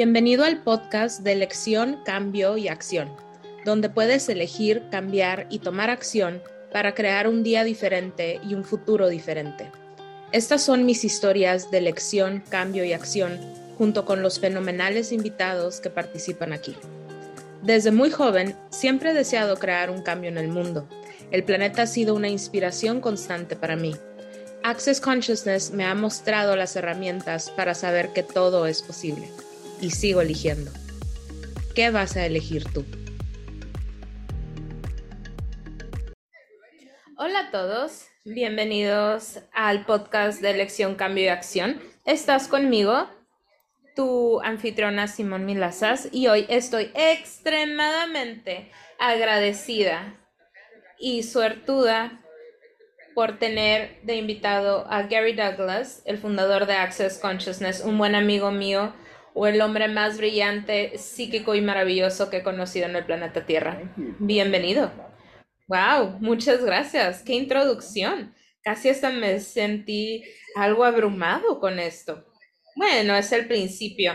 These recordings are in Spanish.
Bienvenido al podcast de elección, cambio y acción, donde puedes elegir, cambiar y tomar acción para crear un día diferente y un futuro diferente. Estas son mis historias de elección, cambio y acción, junto con los fenomenales invitados que participan aquí. Desde muy joven, siempre he deseado crear un cambio en el mundo. El planeta ha sido una inspiración constante para mí. Access Consciousness me ha mostrado las herramientas para saber que todo es posible y sigo eligiendo. ¿Qué vas a elegir tú? Hola a todos, bienvenidos al podcast de Elección, Cambio y Acción. Estás conmigo, tu anfitriona Simón Milazas, y hoy estoy extremadamente agradecida y suertuda por tener de invitado a Gary Douglas, el fundador de Access Consciousness, un buen amigo mío o el hombre más brillante, psíquico y maravilloso que he conocido en el planeta Tierra. Bienvenido. Wow, muchas gracias. Qué introducción. Casi hasta me sentí algo abrumado con esto. Bueno, es el principio.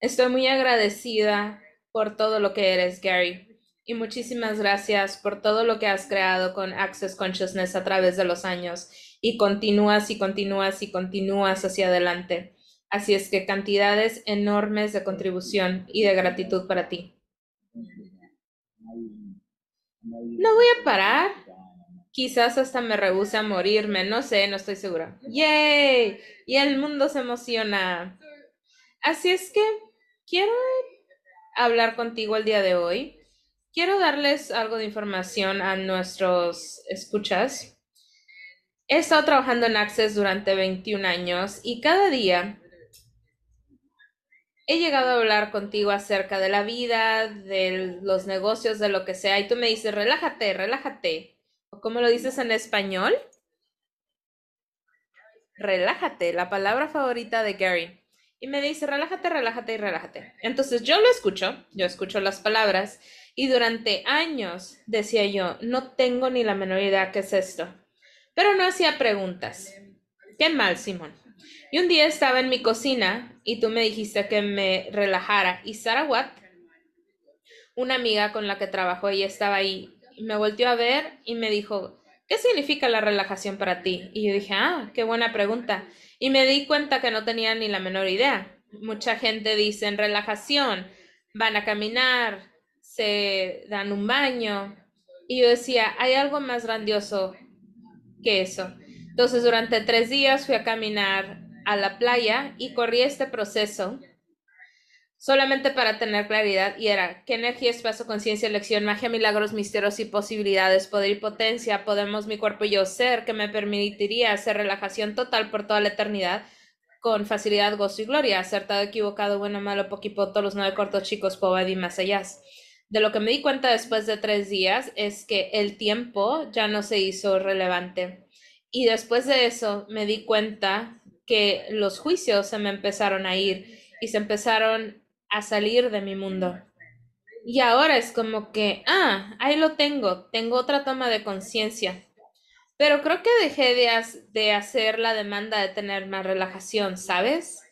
Estoy muy agradecida por todo lo que eres, Gary. Y muchísimas gracias por todo lo que has creado con Access Consciousness a través de los años. Y continúas y continúas y continúas hacia adelante. Así es que cantidades enormes de contribución y de gratitud para ti. No voy a parar. Quizás hasta me rehúse a morirme, no sé, no estoy segura. ¡Yay! Y el mundo se emociona. Así es que quiero hablar contigo el día de hoy. Quiero darles algo de información a nuestros escuchas. He estado trabajando en Access durante 21 años y cada día he llegado a hablar contigo acerca de la vida, de los negocios, de lo que sea, y tú me dices, relájate, relájate. ¿O cómo lo dices en español? Relájate, la palabra favorita de Gary. Y me dice, relájate, relájate y relájate. Entonces yo lo escucho, yo escucho las palabras, y durante años decía yo, no tengo ni la menor idea qué es esto. Pero no hacía preguntas. Qué mal, Simón. Y un día estaba en mi cocina y tú me dijiste que me relajara. Y Sarah Watt, una amiga con la que trabajo, ella estaba ahí, me volteó a ver y me dijo, ¿qué significa la relajación para ti? Y yo dije, ah, qué buena pregunta. Y me di cuenta que no tenía ni la menor idea. Mucha gente dice en relajación, van a caminar, se dan un baño. Y yo decía, hay algo más grandioso que eso. Entonces, durante tres días fui a caminar a la playa y corrí este proceso solamente para tener claridad y era qué energía, espacio, conciencia, elección, magia, milagros, misterios y posibilidades, poder y potencia, podemos mi cuerpo y yo ser que me permitiría hacer relajación total por toda la eternidad con facilidad, gozo y gloria, acertado, equivocado, bueno, malo, poquito, todos los nueve cortos chicos, pobre y más allá. De lo que me di cuenta después de tres días es que el tiempo ya no se hizo relevante. Y después de eso me di cuenta que los juicios se me empezaron a ir y se empezaron a salir de mi mundo. Y ahora es como que, ah, ahí lo tengo, tengo otra toma de conciencia. Pero creo que dejé de, hacer la demanda de tener más relajación, ¿sabes?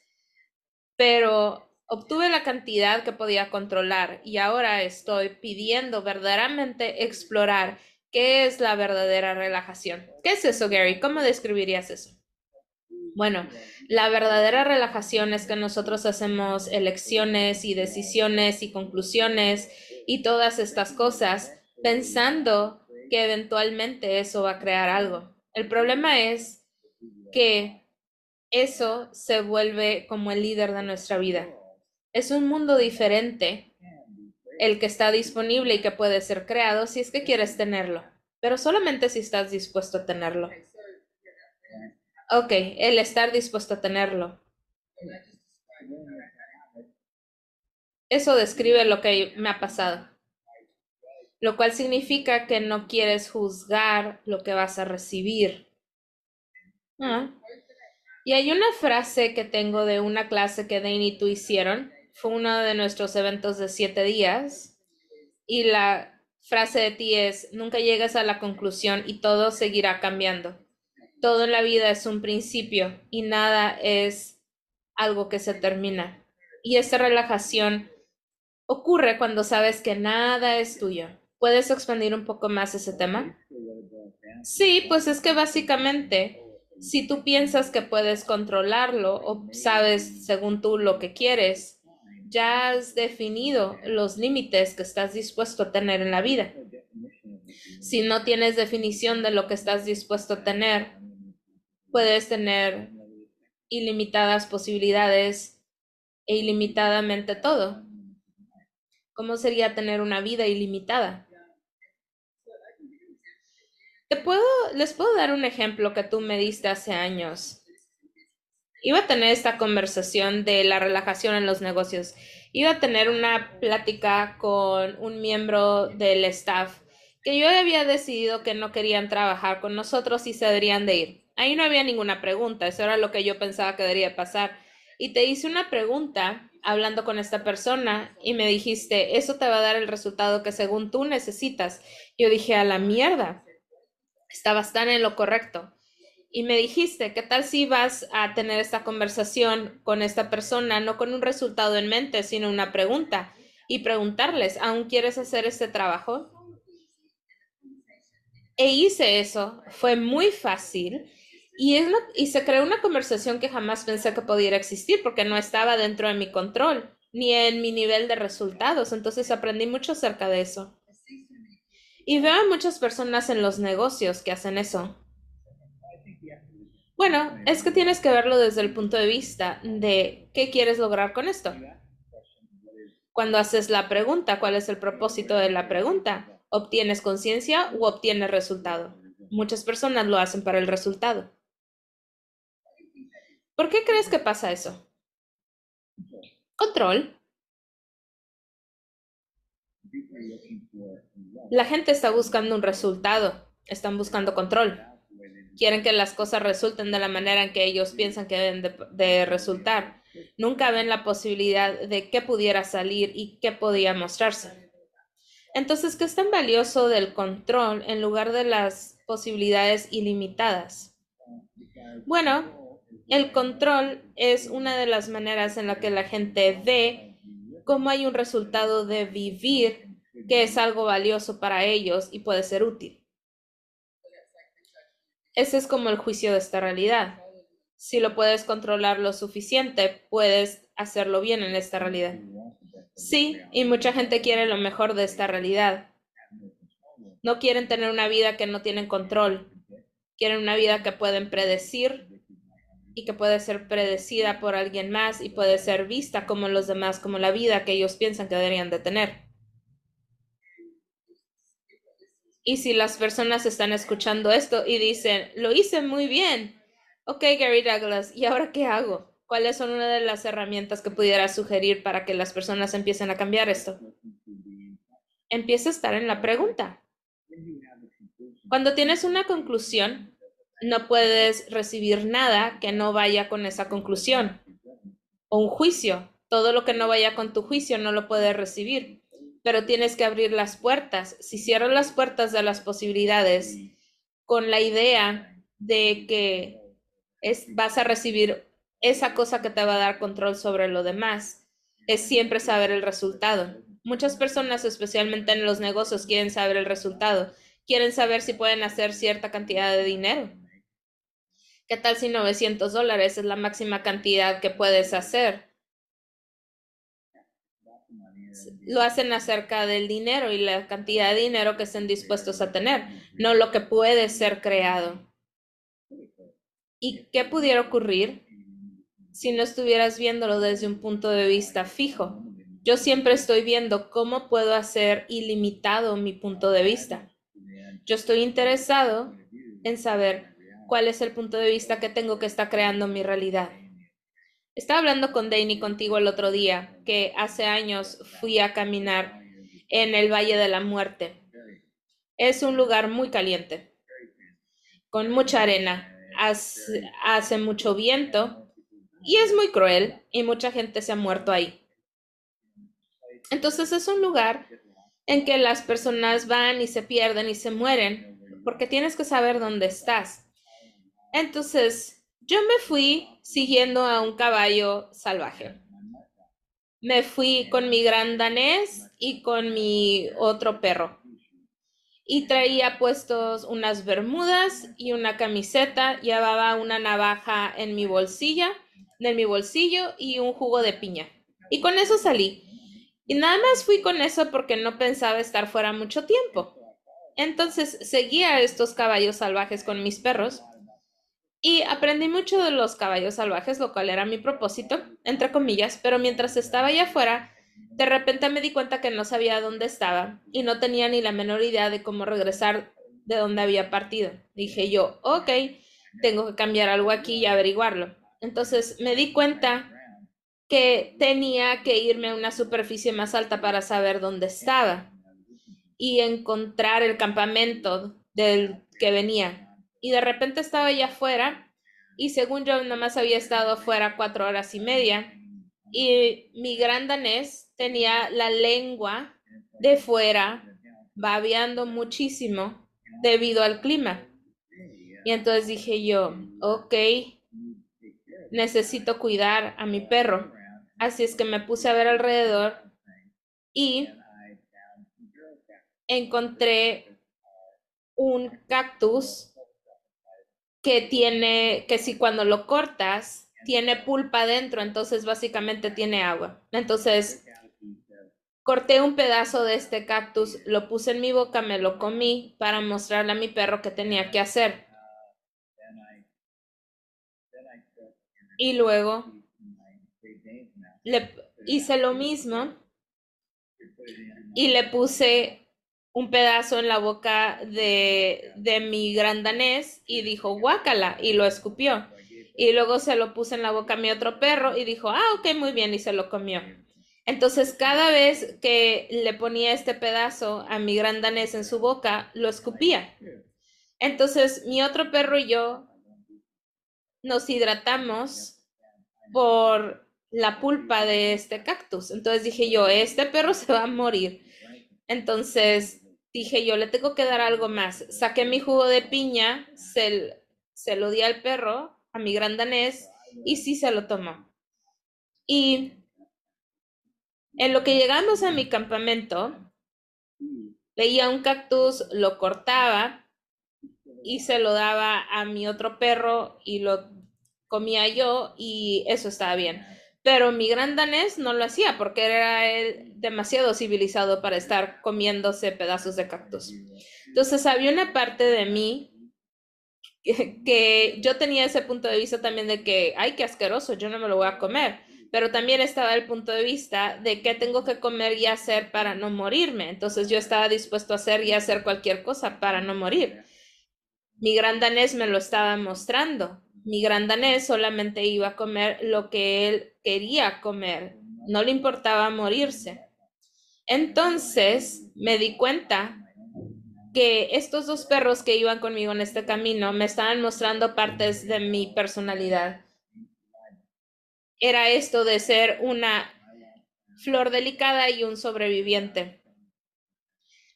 Pero obtuve la cantidad que podía controlar y ahora estoy pidiendo verdaderamente explorar qué es la verdadera relajación. ¿Qué es eso, Gary? ¿Cómo describirías eso? Bueno, la verdadera relajación es que nosotros hacemos elecciones y decisiones y conclusiones y todas estas cosas pensando que eventualmente eso va a crear algo. El problema es que eso se vuelve como el líder de nuestra vida. Es un mundo diferente el que está disponible y que puede ser creado si es que quieres tenerlo, pero solamente si estás dispuesto a tenerlo. Ok, el estar dispuesto a tenerlo. Eso describe lo que me ha pasado. Lo cual significa que no quieres juzgar lo que vas a recibir. Ah. Y hay una frase que tengo de una clase que Dane y tú hicieron. Fue uno de nuestros eventos de siete días. Y la frase de ti es, nunca llegas a la conclusión y todo seguirá cambiando todo en la vida es un principio y nada es algo que se termina. Y esta relajación ocurre cuando sabes que nada es tuyo. ¿Puedes expandir un poco más ese tema? Sí, pues es que básicamente, si tú piensas que puedes controlarlo o sabes según tú lo que quieres, ya has definido los límites que estás dispuesto a tener en la vida. Si no tienes definición de lo que estás dispuesto a tener, puedes tener ilimitadas posibilidades e ilimitadamente todo. ¿Cómo sería tener una vida ilimitada? Te puedo, les puedo dar un ejemplo que tú me diste hace años. Iba a tener esta conversación de la relajación en los negocios. Iba a tener una plática con un miembro del staff que yo había decidido que no querían trabajar con nosotros y se deberían de ir. Ahí no había ninguna pregunta, eso era lo que yo pensaba que debería pasar. Y te hice una pregunta hablando con esta persona y me dijiste, eso te va a dar el resultado que según tú necesitas. Yo dije, a la mierda estabas tan en lo correcto. Y me dijiste, ¿qué tal si vas a tener esta conversación con esta persona, no con un resultado en mente, sino una pregunta? Y preguntarles, ¿aún quieres hacer este trabajo? E hice eso, fue muy fácil y, es y se creó una conversación que jamás pensé que pudiera existir porque no estaba dentro de mi control ni en mi nivel de resultados. Entonces aprendí mucho acerca de eso. Y veo a muchas personas en los negocios que hacen eso. Bueno, es que tienes que verlo desde el punto de vista de qué quieres lograr con esto. Cuando haces la pregunta, ¿cuál es el propósito de la pregunta? ¿Obtienes conciencia o obtienes resultado? Muchas personas lo hacen para el resultado. ¿Por qué crees que pasa eso? Control. La gente está buscando un resultado, están buscando control. Quieren que las cosas resulten de la manera en que ellos piensan que deben de, resultar. Nunca ven la posibilidad de qué pudiera salir y qué podía mostrarse. Entonces, ¿qué es tan valioso del control en lugar de las posibilidades ilimitadas? Bueno, el control es una de las maneras en la que la gente ve cómo hay un resultado de vivir que es algo valioso para ellos y puede ser útil. Ese es como el juicio de esta realidad. Si lo puedes controlar lo suficiente, puedes hacerlo bien en esta realidad. Sí, y mucha gente quiere lo mejor de esta realidad. No quieren tener una vida que no tienen control. Quieren una vida que pueden predecir y que puede ser predecida por alguien más y puede ser vista como los demás, como la vida que ellos piensan que deberían de tener. Y si las personas están escuchando esto y dicen, lo hice muy bien, ok, Gary Douglas, ¿y ahora qué hago? ¿Cuáles son una de las herramientas que pudiera sugerir para que las personas empiecen a cambiar esto? Empieza a estar en la pregunta. Cuando tienes una conclusión, no puedes recibir nada que no vaya con esa conclusión. O un juicio. Todo lo que no vaya con tu juicio no lo puedes recibir pero tienes que abrir las puertas. Si cierras las puertas de las posibilidades con la idea de que es, vas a recibir esa cosa que te va a dar control sobre lo demás, es siempre saber el resultado. Muchas personas, especialmente en los negocios, quieren saber el resultado. Quieren saber si pueden hacer cierta cantidad de dinero. ¿Qué tal si 900 dólares es la máxima cantidad que puedes hacer? Lo hacen acerca del dinero y la cantidad de dinero que estén dispuestos a tener, no lo que puede ser creado. ¿Y qué pudiera ocurrir si no estuvieras viéndolo desde un punto de vista fijo? Yo siempre estoy viendo cómo puedo hacer ilimitado mi punto de vista. Yo estoy interesado en saber cuál es el punto de vista que tengo que está creando mi realidad. Estaba hablando con Danny contigo el otro día, que hace años fui a caminar en el Valle de la Muerte. Es un lugar muy caliente, con mucha arena, hace, hace mucho viento y es muy cruel y mucha gente se ha muerto ahí. Entonces es un lugar en que las personas van y se pierden y se mueren porque tienes que saber dónde estás. Entonces, yo me fui siguiendo a un caballo salvaje. me fui con mi gran danés y con mi otro perro. Y traía puestos unas bermudas y una camiseta, llevaba una navaja en mi bolsilla, en mi bolsillo y un jugo de piña. Y con eso salí. Y nada más fui con eso porque no pensaba estar fuera mucho tiempo. Entonces seguía a estos caballos salvajes con mis perros y aprendí mucho de los caballos salvajes, lo cual era mi propósito, entre comillas, pero mientras estaba allá afuera, de repente me di cuenta que no sabía dónde estaba y no tenía ni la menor idea de cómo regresar de dónde había partido. Dije yo, ok, tengo que cambiar algo aquí y averiguarlo. Entonces me di cuenta que tenía que irme a una superficie más alta para saber dónde estaba y encontrar el campamento del que venía y de repente estaba allá afuera y según yo nomás había estado afuera cuatro horas y media y mi gran danés tenía la lengua de fuera babeando muchísimo debido al clima. Y entonces dije yo, ok, necesito cuidar a mi perro. Así es que me puse a ver alrededor y encontré un cactus que tiene, que si cuando lo cortas, tiene pulpa dentro, entonces básicamente tiene agua. Entonces, corté un pedazo de este cactus, lo puse en mi boca, me lo comí para mostrarle a mi perro qué tenía que hacer. Y luego le hice lo mismo y le puse un pedazo en la boca de, de mi gran danés y dijo guácala y lo escupió. Y luego se lo puse en la boca a mi otro perro y dijo, ah, ok, muy bien, y se lo comió. Entonces, cada vez que le ponía este pedazo a mi gran danés en su boca, lo escupía. Entonces, mi otro perro y yo nos hidratamos por la pulpa de este cactus. Entonces dije yo, este perro se va a morir. Entonces dije yo, le tengo que dar algo más. Saqué mi jugo de piña, se, lo di al perro, a mi gran danés, y sí se lo tomó. Y en lo que llegamos a mi campamento, veía un cactus, lo cortaba y se lo daba a mi otro perro y lo comía yo y eso estaba bien. Pero mi gran danés no lo hacía porque era él demasiado civilizado para estar comiéndose pedazos de cactus. Entonces había una parte de mí que, yo tenía ese punto de vista también de que, ay, qué asqueroso, yo no me lo voy a comer. Pero también estaba el punto de vista de qué tengo que comer y hacer para no morirme. Entonces yo estaba dispuesto a hacer y hacer cualquier cosa para no morir. Mi gran danés me lo estaba mostrando mi gran danés solamente iba a comer lo que él quería comer, no le importaba morirse. Entonces me di cuenta que estos dos perros que iban conmigo en este camino me estaban mostrando partes de mi personalidad. Era esto de ser una flor delicada y un sobreviviente.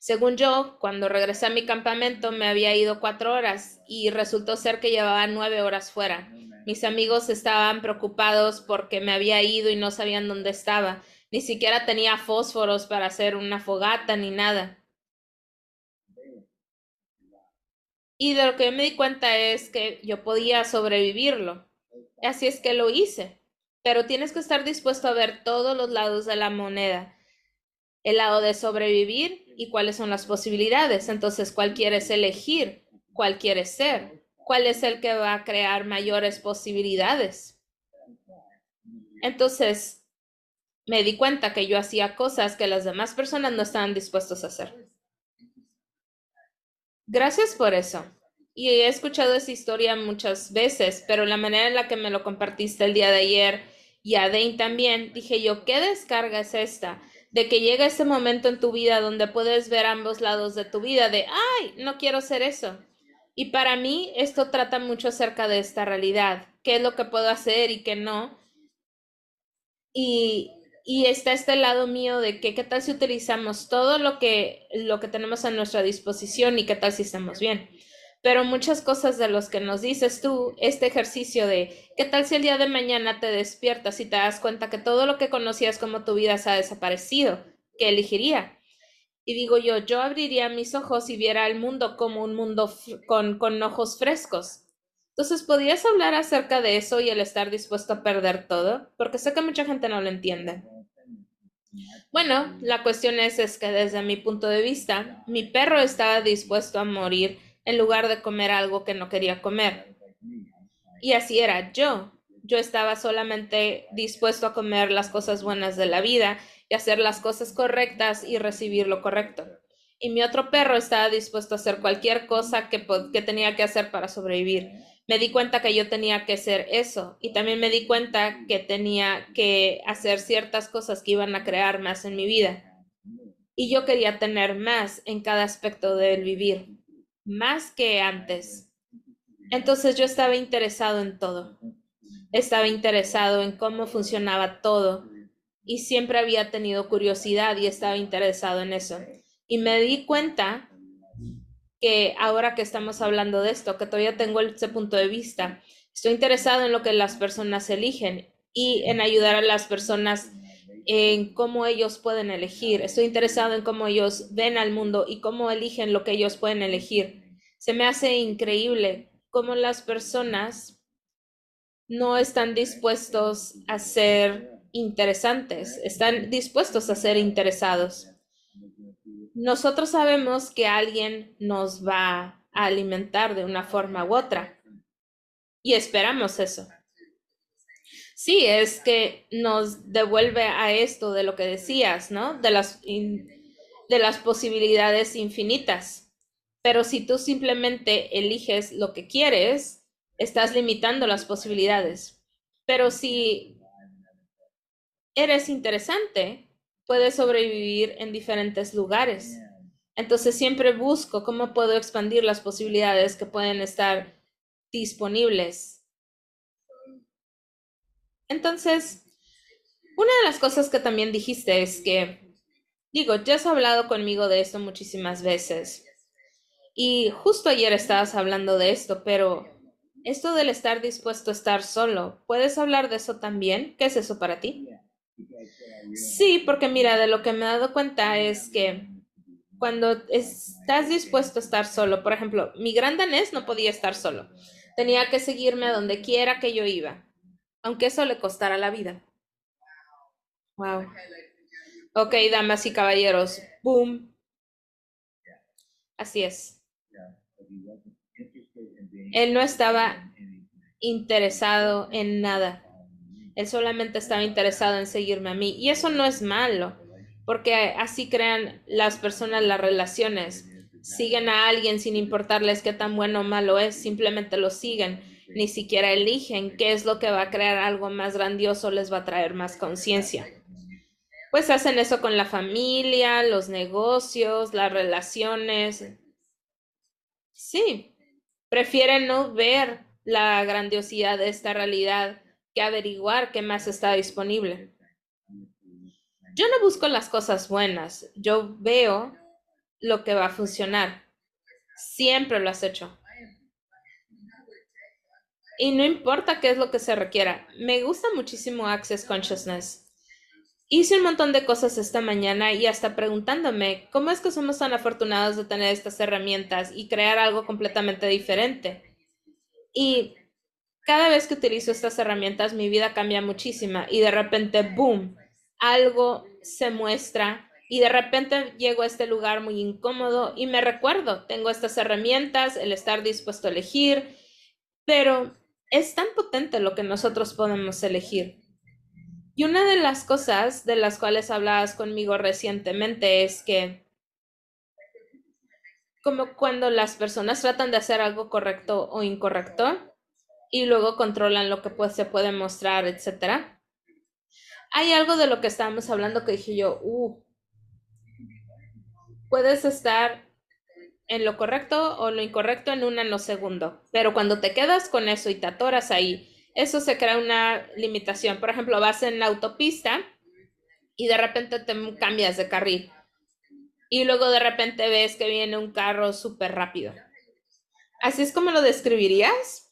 Según yo, cuando regresé a mi campamento me había ido cuatro horas y resultó ser que llevaba nueve horas fuera. Mis amigos estaban preocupados porque me había ido y no sabían dónde estaba. Ni siquiera tenía fósforos para hacer una fogata ni nada. Y de lo que me di cuenta es que yo podía sobrevivirlo. Así es que lo hice. Pero tienes que estar dispuesto a ver todos los lados de la moneda. El lado de sobrevivir y cuáles son las posibilidades. Entonces, ¿cuál quieres elegir? ¿Cuál quieres ser? ¿Cuál es el que va a crear mayores posibilidades? Entonces, me di cuenta que yo hacía cosas que las demás personas no estaban dispuestos a hacer. Gracias por eso. Y he escuchado esa historia muchas veces, pero la manera en la que me lo compartiste el día de ayer y a Dane también, dije yo, ¿qué descarga es esta? de que llega ese momento en tu vida donde puedes ver ambos lados de tu vida, de, ay, no quiero ser eso. Y para mí esto trata mucho acerca de esta realidad, qué es lo que puedo hacer y qué no. Y, y está este lado mío de que qué tal si utilizamos todo lo que, lo que tenemos a nuestra disposición y qué tal si estamos bien. Pero muchas cosas de los que nos dices tú, este ejercicio de, ¿qué tal si el día de mañana te despiertas y te das cuenta que todo lo que conocías como tu vida se ha desaparecido? ¿Qué elegiría? Y digo yo, yo abriría mis ojos y viera el mundo como un mundo con, con ojos frescos. Entonces, ¿podrías hablar acerca de eso y el estar dispuesto a perder todo? Porque sé que mucha gente no lo entiende. Bueno, la cuestión es, es que desde mi punto de vista, mi perro estaba dispuesto a morir en lugar de comer algo que no quería comer. Y así era yo. Yo estaba solamente dispuesto a comer las cosas buenas de la vida y hacer las cosas correctas y recibir lo correcto. Y mi otro perro estaba dispuesto a hacer cualquier cosa que, que tenía que hacer para sobrevivir. Me di cuenta que yo tenía que hacer eso y también me di cuenta que tenía que hacer ciertas cosas que iban a crear más en mi vida. Y yo quería tener más en cada aspecto del vivir más que antes. Entonces yo estaba interesado en todo. Estaba interesado en cómo funcionaba todo y siempre había tenido curiosidad y estaba interesado en eso. Y me di cuenta que ahora que estamos hablando de esto, que todavía tengo ese punto de vista, estoy interesado en lo que las personas eligen y en ayudar a las personas en cómo ellos pueden elegir. Estoy interesado en cómo ellos ven al mundo y cómo eligen lo que ellos pueden elegir. Se me hace increíble cómo las personas no están dispuestos a ser interesantes, están dispuestos a ser interesados. Nosotros sabemos que alguien nos va a alimentar de una forma u otra y esperamos eso. Sí, es que nos devuelve a esto de lo que decías, ¿no? De las, de las posibilidades infinitas. Pero si tú simplemente eliges lo que quieres, estás limitando las posibilidades. Pero si eres interesante, puedes sobrevivir en diferentes lugares. Entonces siempre busco cómo puedo expandir las posibilidades que pueden estar disponibles entonces, una de las cosas que también dijiste es que, digo, ya has hablado conmigo de esto muchísimas veces. Y justo ayer estabas hablando de esto, pero esto del estar dispuesto a estar solo, ¿puedes hablar de eso también? ¿Qué es eso para ti? Sí, porque mira, de lo que me he dado cuenta es que cuando estás dispuesto a estar solo, por ejemplo, mi gran danés no podía estar solo. Tenía que seguirme a donde quiera que yo iba aunque eso le costara la vida. Wow. Ok, damas y caballeros, boom. Así es. Él no estaba interesado en nada. Él solamente estaba interesado en seguirme a mí. Y eso no es malo, porque así crean las personas las relaciones. Siguen a alguien sin importarles qué tan bueno o malo es, simplemente lo siguen ni siquiera eligen qué es lo que va a crear algo más grandioso, les va a traer más conciencia. Pues hacen eso con la familia, los negocios, las relaciones. Sí, prefieren no ver la grandiosidad de esta realidad que averiguar qué más está disponible. Yo no busco las cosas buenas, yo veo lo que va a funcionar. Siempre lo has hecho. Y no importa qué es lo que se requiera. Me gusta muchísimo Access Consciousness. Hice un montón de cosas esta mañana y hasta preguntándome cómo es que somos tan afortunados de tener estas herramientas y crear algo completamente diferente. Y cada vez que utilizo estas herramientas mi vida cambia muchísima y de repente, boom, algo se muestra y de repente llego a este lugar muy incómodo y me recuerdo, tengo estas herramientas, el estar dispuesto a elegir, pero es tan potente lo que nosotros podemos elegir. Y una de las cosas de las cuales hablabas conmigo recientemente es que como cuando las personas tratan de hacer algo correcto o incorrecto y luego controlan lo que pues, se puede mostrar, etcétera. Hay algo de lo que estábamos hablando que dije yo, uh, puedes estar en lo correcto o lo incorrecto en un nanosegundo. Pero cuando te quedas con eso y te atoras ahí, eso se crea una limitación. Por ejemplo, vas en la autopista y de repente te cambias de carril. Y luego de repente ves que viene un carro súper rápido. ¿Así es como lo describirías?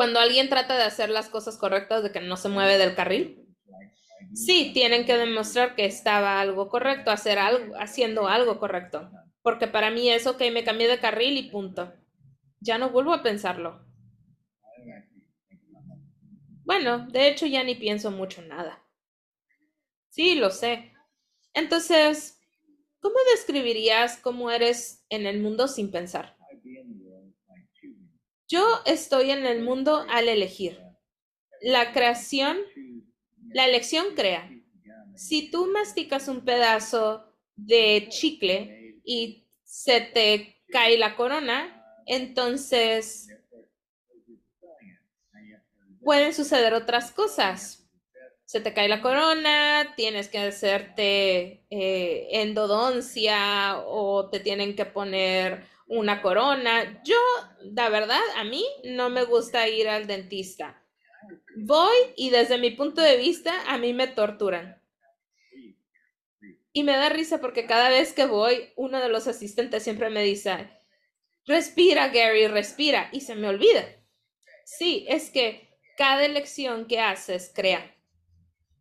Cuando alguien trata de hacer las cosas correctas, de que no se mueve del carril. Sí, tienen que demostrar que estaba algo correcto, hacer algo, haciendo algo correcto. Porque para mí es, ok, me cambié de carril y punto. Ya no vuelvo a pensarlo. Bueno, de hecho ya ni pienso mucho nada. Sí, lo sé. Entonces, ¿cómo describirías cómo eres en el mundo sin pensar? Yo estoy en el mundo al elegir. La creación, la elección crea. Si tú masticas un pedazo de chicle y se te cae la corona, entonces pueden suceder otras cosas. Se te cae la corona, tienes que hacerte eh, endodoncia o te tienen que poner una corona. Yo, la verdad, a mí no me gusta ir al dentista. Voy y desde mi punto de vista, a mí me torturan. Y me da risa porque cada vez que voy, uno de los asistentes siempre me dice, respira, Gary, respira. Y se me olvida. Sí, es que cada elección que haces crea.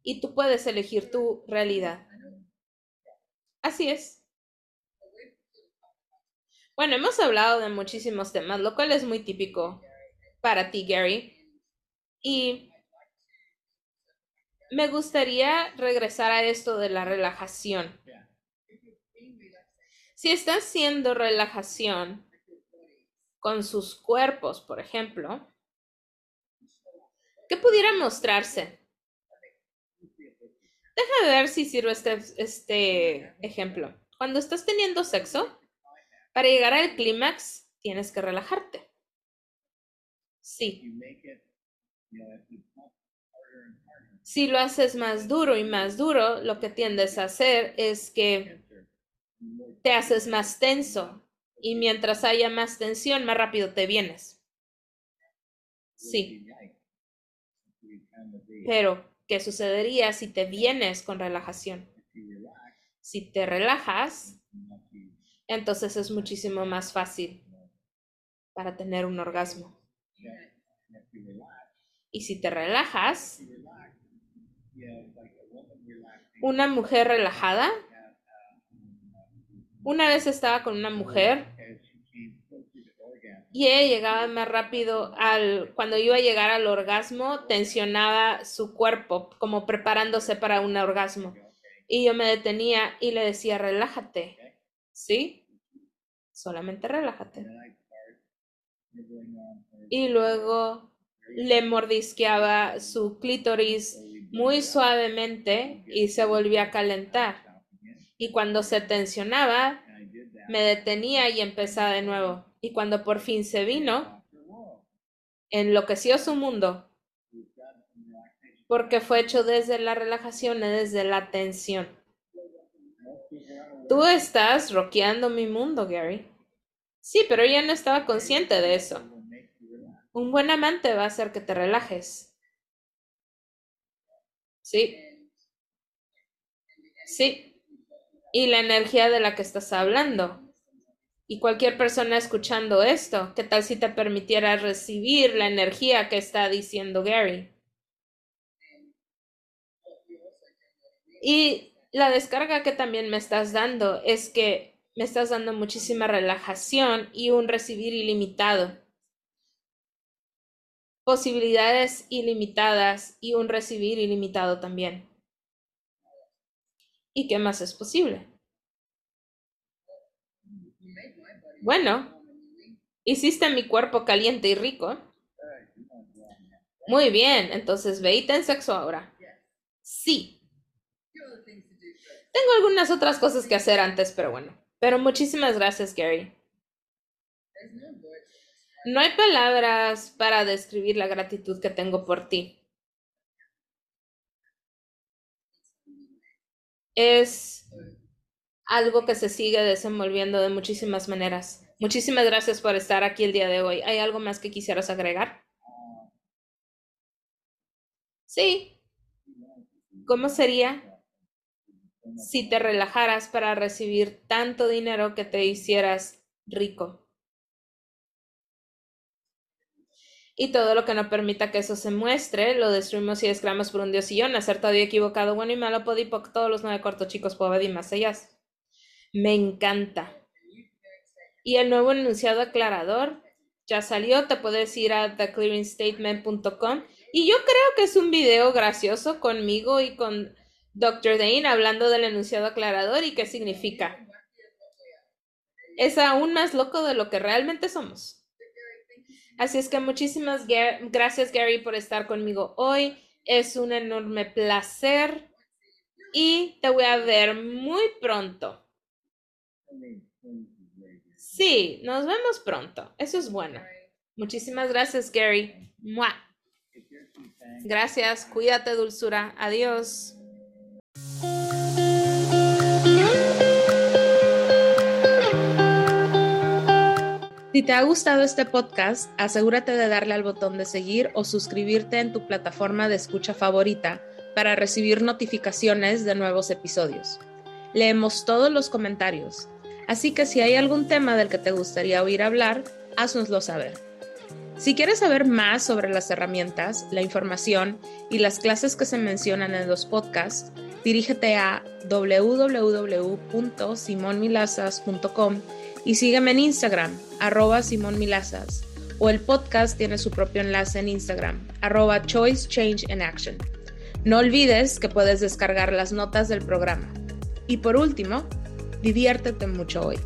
Y tú puedes elegir tu realidad. Así es. Bueno, hemos hablado de muchísimos temas, lo cual es muy típico para ti, Gary. Y me gustaría regresar a esto de la relajación. Si está haciendo relajación con sus cuerpos, por ejemplo, ¿qué pudiera mostrarse? Deja de ver si sirve este, este ejemplo. Cuando estás teniendo sexo, para llegar al clímax, tienes que relajarte. Sí. Si lo haces más duro y más duro, lo que tiendes a hacer es que te haces más tenso y mientras haya más tensión, más rápido te vienes. Sí. Pero, ¿qué sucedería si te vienes con relajación? Si te relajas, entonces es muchísimo más fácil para tener un orgasmo. Y si te relajas, una mujer relajada, una vez estaba con una mujer y ella llegaba más rápido al, cuando iba a llegar al orgasmo, tensionaba su cuerpo como preparándose para un orgasmo. Y yo me detenía y le decía, relájate, ¿sí? Solamente relájate. Y luego le mordisqueaba su clítoris muy suavemente y se volvía a calentar. Y cuando se tensionaba, me detenía y empezaba de nuevo. Y cuando por fin se vino, enloqueció su mundo, porque fue hecho desde la relajación y desde la tensión. Tú estás roqueando mi mundo, Gary. Sí, pero ella no estaba consciente de eso. Un buen amante va a hacer que te relajes. Sí. Sí. Y la energía de la que estás hablando. Y cualquier persona escuchando esto, ¿qué tal si te permitiera recibir la energía que está diciendo Gary? Y la descarga que también me estás dando es que me estás dando muchísima relajación y un recibir ilimitado. Posibilidades ilimitadas y un recibir ilimitado también. ¿Y qué más es posible? Bueno, hiciste mi cuerpo caliente y rico. Muy bien, entonces ve y sexo ahora. Sí, tengo algunas otras cosas que hacer antes, pero bueno. Pero muchísimas gracias, Gary. No hay palabras para describir la gratitud que tengo por ti. Es algo que se sigue desenvolviendo de muchísimas maneras. Muchísimas gracias por estar aquí el día de hoy. ¿Hay algo más que quisieras agregar? Sí. ¿Cómo sería? Si te relajaras para recibir tanto dinero que te hicieras rico. Y todo lo que no permita que eso se muestre, lo destruimos y descreamos por un dios y yo, y equivocado, bueno y malo, podipoc, todos los nueve cortos chicos, más allá. Me encanta. Y el nuevo enunciado aclarador ya salió, te puedes ir a theclearingstatement.com. Y yo creo que es un video gracioso conmigo y con Dr. Dane hablando del enunciado aclarador y qué significa. Es aún más loco de lo que realmente somos. Así es que muchísimas gracias Gary por estar conmigo hoy. Es un enorme placer y te voy a ver muy pronto. Sí, nos vemos pronto. Eso es bueno. Muchísimas gracias Gary. Gracias, cuídate dulzura. Adiós. Si te ha gustado este podcast, asegúrate de darle al botón de seguir o suscribirte en tu plataforma de escucha favorita para recibir notificaciones de nuevos episodios. Leemos todos los comentarios, así que si hay algún tema del que te gustaría oír hablar, haznoslo saber. Si quieres saber más sobre las herramientas, la información y las clases que se mencionan en los podcasts, dirígete a www.simonmilazas.com y sígueme en Instagram, arroba Simón Milazas, o el podcast tiene su propio enlace en Instagram, arroba Choice Change in Action. No olvides que puedes descargar las notas del programa. Y por último, diviértete mucho hoy.